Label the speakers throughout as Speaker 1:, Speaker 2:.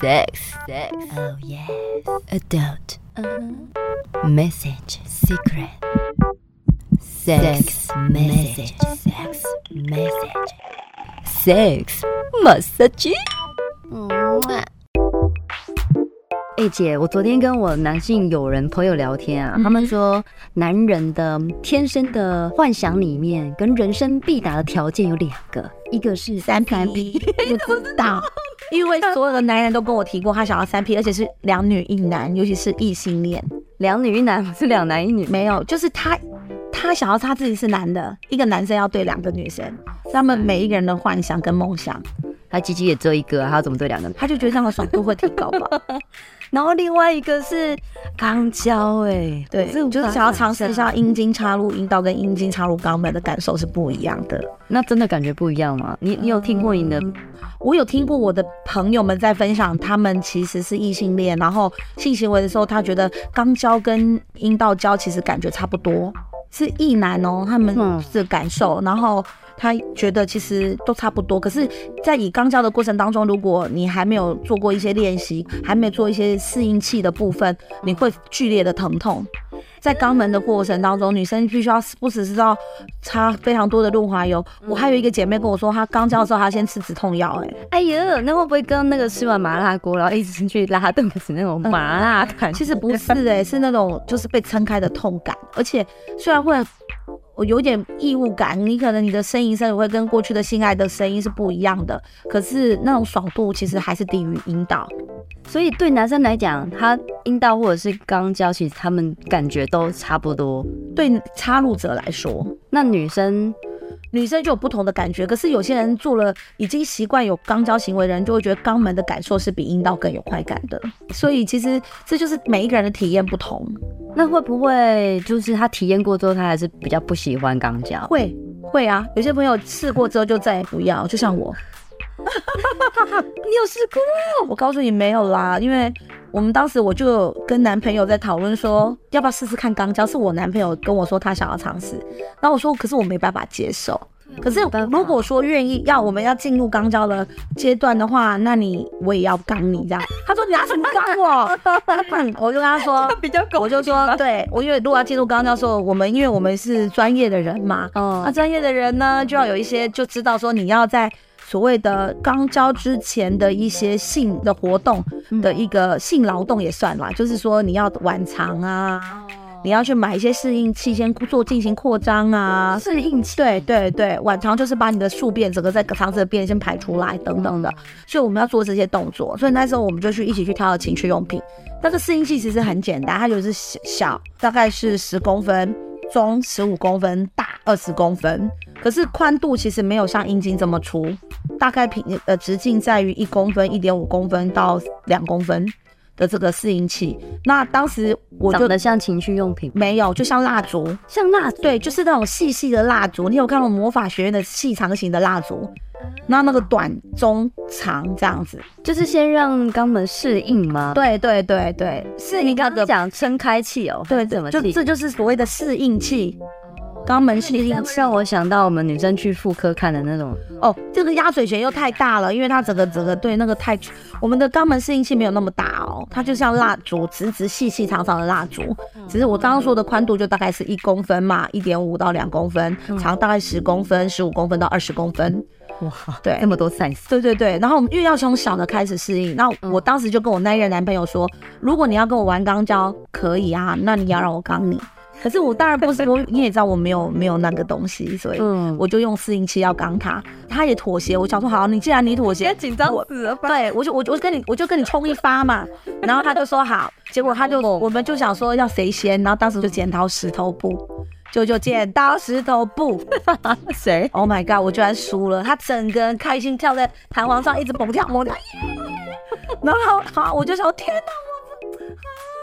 Speaker 1: Sex, sex, oh yes. Adult, message, secret. Sex, message, sex, message. Sex, massage. 哎、欸、姐，我昨天跟我男性友人朋友聊天啊，嗯、他们说男人的天生的幻想里面跟人生必达的条件有两个，一个是三 P，
Speaker 2: 不知道，因为所有的男人都跟我提过他想要三 P，而且是两女一男，尤其是异性恋，
Speaker 1: 两女一男不是两男一女，
Speaker 2: 没有，就是他他想要他自己是男的，一个男生要对两个女生，他们每一个人的幻想跟梦想，
Speaker 1: 他鸡鸡也只有一个，他要怎么对两个？
Speaker 2: 他就觉得这样的爽度会提高吧。
Speaker 1: 然后另外一个是肛交，哎，
Speaker 2: 对，就是想要尝试一下阴茎插入阴道跟阴茎插入肛门的感受是不一样的。
Speaker 1: 那真的感觉不一样吗？你你有听过你的？
Speaker 2: 嗯，我有听过我的朋友们在分享，他们其实是异性恋，然后性行为的时候，他觉得肛交跟阴道交其实感觉差不多，是异男哦，他们的感受，然后。他觉得其实都差不多，可是，在以肛交的过程当中，如果你还没有做过一些练习，还没有做一些适应器的部分，你会剧烈的疼痛。在肛门的过程当中，女生必须要不只是要擦非常多的润滑油。我还有一个姐妹跟我说，她肛交的时候她先吃止痛药。哎，
Speaker 1: 哎呀，那会不会跟那个吃完麻辣锅然后一直去拉肚子那种麻辣感？
Speaker 2: 其实不是哎、欸，是那种就是被撑开的痛感，而且虽然会。我有点异物感，你可能你的呻吟声也会跟过去的性爱的声音是不一样的，可是那种爽度其实还是低于阴道，
Speaker 1: 所以对男生来讲，他阴道或者是肛交，其实他们感觉都差不多。
Speaker 2: 对插入者来说，
Speaker 1: 那女生。
Speaker 2: 女生就有不同的感觉，可是有些人做了已经习惯有肛交行为的人，就会觉得肛门的感受是比阴道更有快感的。所以其实这就是每一个人的体验不同。
Speaker 1: 那会不会就是他体验过之后，他还是比较不喜欢肛交？
Speaker 2: 会会啊，有些朋友试过之后就再也不要，就像我。
Speaker 1: 你有试过？
Speaker 2: 我告诉你没有啦，因为我们当时我就跟男朋友在讨论说，要不要试试看肛交。是我男朋友跟我说他想要尝试，然后我说可是我没办法接受。可是如果说愿意要我们要进入肛交的阶段的话，那你我也要肛你这样。他说你拿什么肛我？我就跟他说 比较狗，我就说对我因为如果要进入肛交的时候，我们因为我们是专业的人嘛，嗯，那专业的人呢就要有一些就知道说你要在。所谓的肛交之前的一些性的活动的一个性劳动也算啦，就是说你要晚肠啊，你要去买一些适应器先做进行扩张啊，
Speaker 1: 适应器，
Speaker 2: 对对对，晚肠就是把你的宿便整个在肠子的便先排出来等等的，所以我们要做这些动作，所以那时候我们就去一起去挑了情趣用品。那个适应器其实很简单，它就是小，大概是十公分，中十五公分，大二十公分。可是宽度其实没有像阴茎这么粗，大概平呃直径在于一公分、一点五公分到两公分的这个适应器。那当时我就
Speaker 1: 长得像情趣用品，
Speaker 2: 没有，就像蜡烛，
Speaker 1: 像蜡烛，
Speaker 2: 对，就是那种细细的蜡烛。你有看过魔法学院的细长型的蜡烛？那那个短、中、长这样子，
Speaker 1: 就是先让肛门适应吗？
Speaker 2: 对对对对，适应。
Speaker 1: 你刚刚讲撑开气哦，
Speaker 2: 对，怎么就这就是所谓的适应器。肛门适应。
Speaker 1: 让我想到我们女生去妇科看的那种。
Speaker 2: 哦，这个鸭嘴钳又太大了，因为它整个整个对那个太，我们的肛门适应器没有那么大哦，它就像蜡烛，直直细细长长的蜡烛，只是我刚刚说的宽度就大概是一公分嘛，一点五到两公分，长大概十公分，十五公分到二十公分，
Speaker 1: 哇，对，那么多 size，
Speaker 2: 对对对，然后我们因为要从小的开始适应，那我当时就跟我那一任男朋友说，如果你要跟我玩肛交，可以啊，那你要让我刚你。可是我当然不是，我你也知道我没有没有那个东西，所以我就用适应器要刚他，他也妥协。我想说好，你既然你妥协，
Speaker 1: 紧张死了
Speaker 2: 吧，对，我就我就跟你我就跟你冲一发嘛，然后他就说好，结果他就 我们就想说要谁先，然后当时就剪刀石头布，就就剪刀石头布，谁？Oh my god！我居然输了，他整个人开心跳在弹簧上，一直蹦跳蹦跳，然后好，我就想天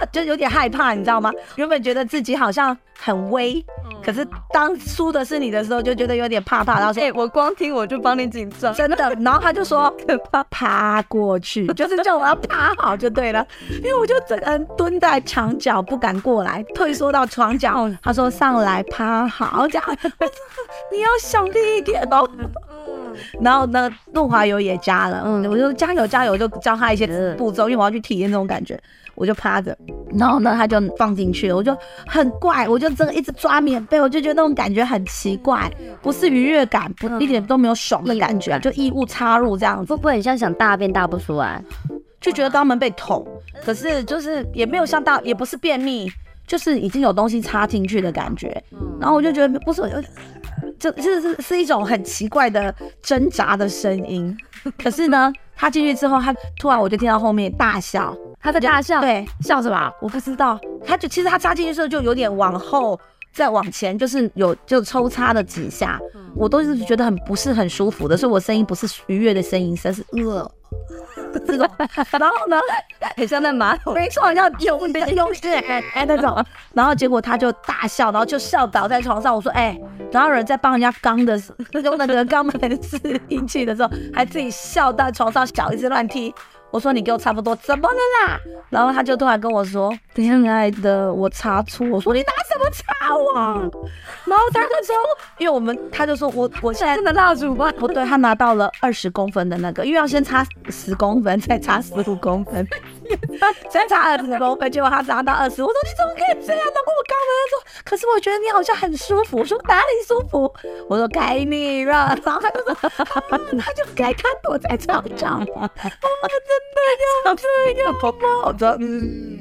Speaker 2: 哪！就有点害怕，你知道吗？原本觉得自己好像很威，可是当输的是你的时候，就觉得有点怕怕。然后说：“哎、欸，
Speaker 1: 我光听我就帮你紧张，
Speaker 2: 真的。”然后他就说：“趴趴过去，就是叫我要趴好就对了。”因为我就整个人蹲在墙角，不敢过来，退缩到床角。他说：“上来趴好，这样你要想力一点哦。”然后呢，润滑油也加了，嗯，我就加油加油，就教他一些步骤，因为我要去体验那种感觉。我就趴着，然后呢，他就放进去了，我就很怪，我就真的一直抓棉被，我就觉得那种感觉很奇怪，不是愉悦感，不一点都没有爽的感觉，就异物。插入这样子，
Speaker 1: 会不会很像想大便大不出来，
Speaker 2: 就觉得肛门被捅，可是就是也没有像大，也不是便秘，就是已经有东西插进去的感觉，然后我就觉得不是，就就是是是一种很奇怪的挣扎的声音，可是呢，他进去之后，他突然我就听到后面大笑。
Speaker 1: 他在大笑，
Speaker 2: 对，
Speaker 1: 笑什么？
Speaker 2: 我不知道。他就其实他插进去的时候就有点往后，再往前，就是有就抽插了几下，我都是觉得很不是很舒服的，所以我声音不是愉悦的声音，声是呃。这种，然后呢，很像那马桶，没错，像有点有点哎那种，然后结果他就大笑，然后就笑倒在床上。我说，哎、然后有人在帮人家刚的，用那个肛门试阴器的时候，还自己笑到床上，脚一直乱踢。我说你给我差不多，怎么了啦？然后他就突然跟我说：“亲爱的，我擦错。”我说：“你拿什么擦我？”然后他就说：“因为我们，他就说我我现在
Speaker 1: 真的蜡烛吗？
Speaker 2: 不对，他拿到了二十公分的那个，因为要先擦十公分，再擦十五公分，先插二十公分，结果他拿到二十。我说你怎么可以这样？那我刚刚说，可是我觉得你好像很舒服。我说哪里舒服？我说该你了。然后他就说，他就该他躲在床上。我真的要这样宝宝。我说嗯，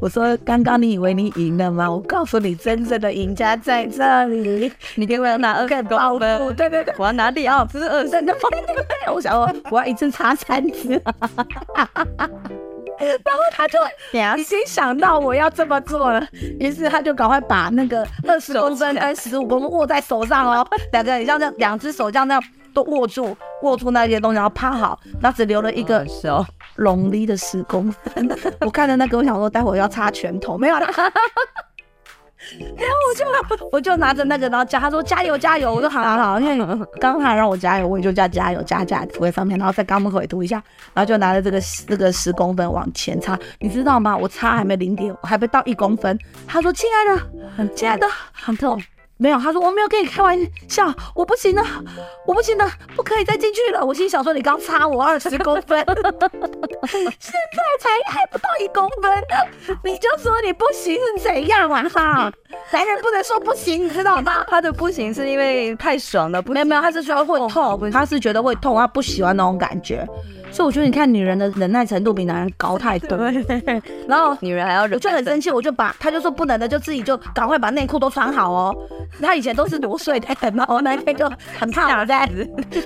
Speaker 2: 我说刚刚你以为你赢了吗？我告诉你，真正的赢家在这里。你给我要拿二十公分，对对对，我要拿第二，不是二十公分。我想我我要一次插三次。然后他就 已经想到我要这么做了，于是他就赶快把那个二十公分跟十五公分握在手上哦，两个很像这样，两只手这样那样都握住，握住那些东西，然后趴好，然后只留了一个手龙力的十公分。我看着那个，我想说待会要插拳头，没有了。然后我就我就拿着那个，然后加他说加油加油，我说好好好，因为刚刚他让我加油，我也就加加油加加涂在上面，然后在肛门口也涂一下，然后就拿着这个这个十公分往前插，你知道吗？我擦还没零点，我还没到一公分。他说亲爱的，亲爱的，很痛。没有，他说我没有跟你开玩笑，我不行了，我不行了，不可以再进去了。我心想说，你刚差我二十公分，现在才还不到一公分，你就说你不行是怎样啊？哈，男人不能说不行，你知道吗？
Speaker 1: 他的不行是因为太爽了，
Speaker 2: 没有没有，他是说会痛，他是觉得会痛，他不喜欢那种感觉。所以我觉得，你看女人的忍耐程度比男人高太多。然后女人还要忍，我就很生气，我就把他就说不能的，就自己就赶快把内裤都穿好哦。他以前都是裸睡的，然后那天就很怕我在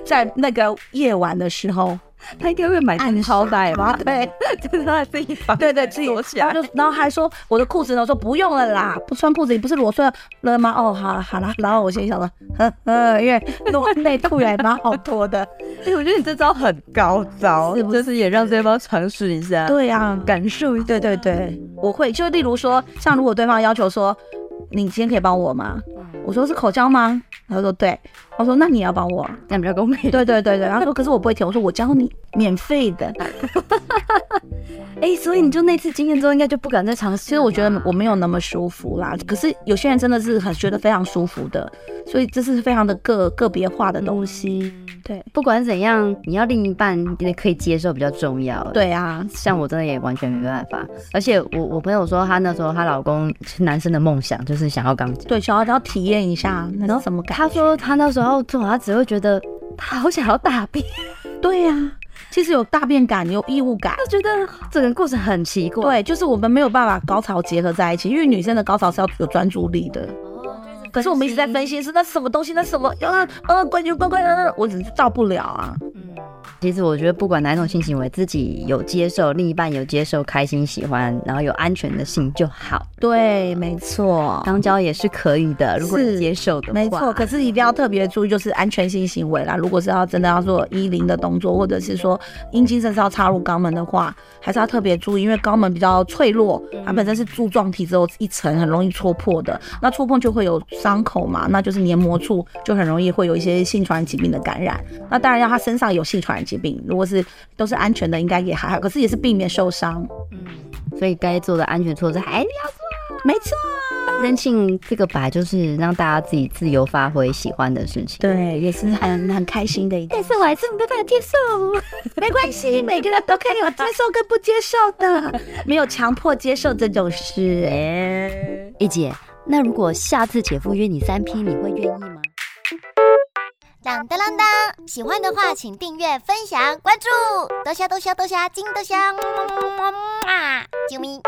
Speaker 2: 在那个夜晚的时候。他应该会买暗超带吧？对，就是他自己绑，对对，自己裸起来。就然后还说我的裤子呢，说不用了啦，不穿裤子，你不是裸睡了吗？哦，好了好了。然后我心里想说，呵呵，因为内内裤也蛮好脱的。哎，我觉得你这招很高招，是不是也让对方尝试一下？对呀，感受一下。对对对，我会。就例如说，像如果对方要求说，你今天可以帮我吗？我说是口交吗？他说对。他说那你要帮我，这样比较公平。对对对对。然后说可是我不会舔。我说我教你，免费的。哎、欸，所以你就那次经验之后，应该就不敢再尝试。其实我觉得我没有那么舒服啦。可是有些人真的是很觉得非常舒服的，所以这是非常的个个别化的东西。对，
Speaker 1: 不管怎样，你要另一半也可以接受比较重要。
Speaker 2: 对啊，
Speaker 1: 像我真的也完全没办法。而且我我朋友说，她那时候她老公是男生的梦想就是想要肛交，
Speaker 2: 对，想要要体验一下，那种什么感觉？
Speaker 1: 他说他那时候做，他只会觉得他好想要大便。
Speaker 2: 对呀、啊。其实有大便感，有异物感，
Speaker 1: 就觉得整个过程很奇怪。
Speaker 2: 对，就是我们没有办法高潮结合在一起，因为女生的高潮是要有专注力的。哦，可是我们一直在分析是那什么东西，那什么，呃呃，关就关关，我只是到不了啊。
Speaker 1: 其实我觉得，不管哪种性行为，自己有接受，另一半有接受，开心喜欢，然后有安全的性就好。
Speaker 2: 对，没错，
Speaker 1: 肛交也是可以的，如果你接受的话。
Speaker 2: 没错，可是一定要特别注意，就是安全性行为啦。如果是要真的要做一零的动作，或者是说阴茎甚至要插入肛门的话，还是要特别注意，因为肛门比较脆弱，它本身是柱状体，之后一层，很容易戳破的。那戳破就会有伤口嘛，那就是黏膜处就很容易会有一些性传染疾病的感染。那当然要他身上有性传染疾病。病，如果是都是安全的，应该也还好，可是也是避免受伤。
Speaker 1: 嗯，所以该做的安全措施还是要做。
Speaker 2: 没错。
Speaker 1: 人性这个吧就是让大家自己自由发挥喜欢的事情，
Speaker 2: 对，也是很很开心的一。
Speaker 1: 但是我还是没办法接受，
Speaker 2: 没关系，每个人都可以有接受跟不接受的，没有强迫接受这种事。哎，
Speaker 1: 一姐，那如果下次姐夫约你三 P，你会愿意吗？
Speaker 3: 当当当当！喜欢的话，请订阅、分享、关注，多虾多虾多虾，金多虾，么么么么啊！啾咪。